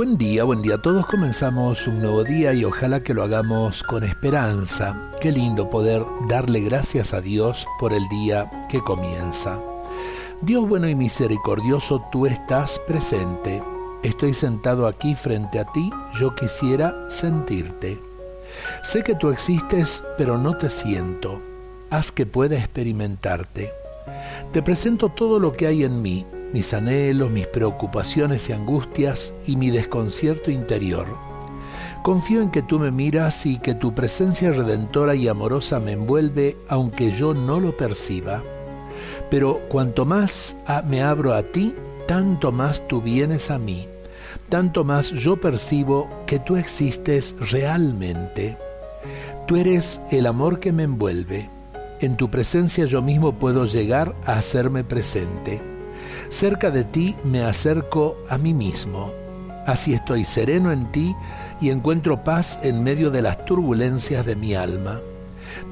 Buen día, buen día a todos. Comenzamos un nuevo día y ojalá que lo hagamos con esperanza. Qué lindo poder darle gracias a Dios por el día que comienza. Dios bueno y misericordioso, tú estás presente. Estoy sentado aquí frente a ti, yo quisiera sentirte. Sé que tú existes, pero no te siento. Haz que pueda experimentarte. Te presento todo lo que hay en mí, mis anhelos, mis preocupaciones y angustias y mi desconcierto interior. Confío en que tú me miras y que tu presencia redentora y amorosa me envuelve aunque yo no lo perciba. Pero cuanto más me abro a ti, tanto más tú vienes a mí, tanto más yo percibo que tú existes realmente. Tú eres el amor que me envuelve. En tu presencia yo mismo puedo llegar a hacerme presente. Cerca de ti me acerco a mí mismo. Así estoy sereno en ti y encuentro paz en medio de las turbulencias de mi alma.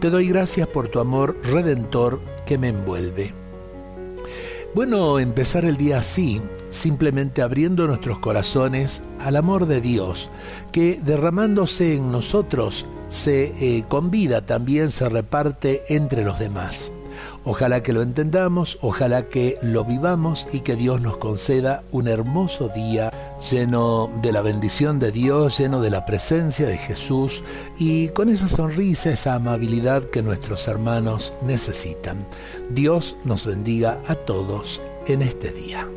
Te doy gracias por tu amor redentor que me envuelve. Bueno, empezar el día así, simplemente abriendo nuestros corazones al amor de Dios, que derramándose en nosotros se eh, convida, también se reparte entre los demás. Ojalá que lo entendamos, ojalá que lo vivamos y que Dios nos conceda un hermoso día lleno de la bendición de Dios, lleno de la presencia de Jesús y con esa sonrisa, esa amabilidad que nuestros hermanos necesitan. Dios nos bendiga a todos en este día.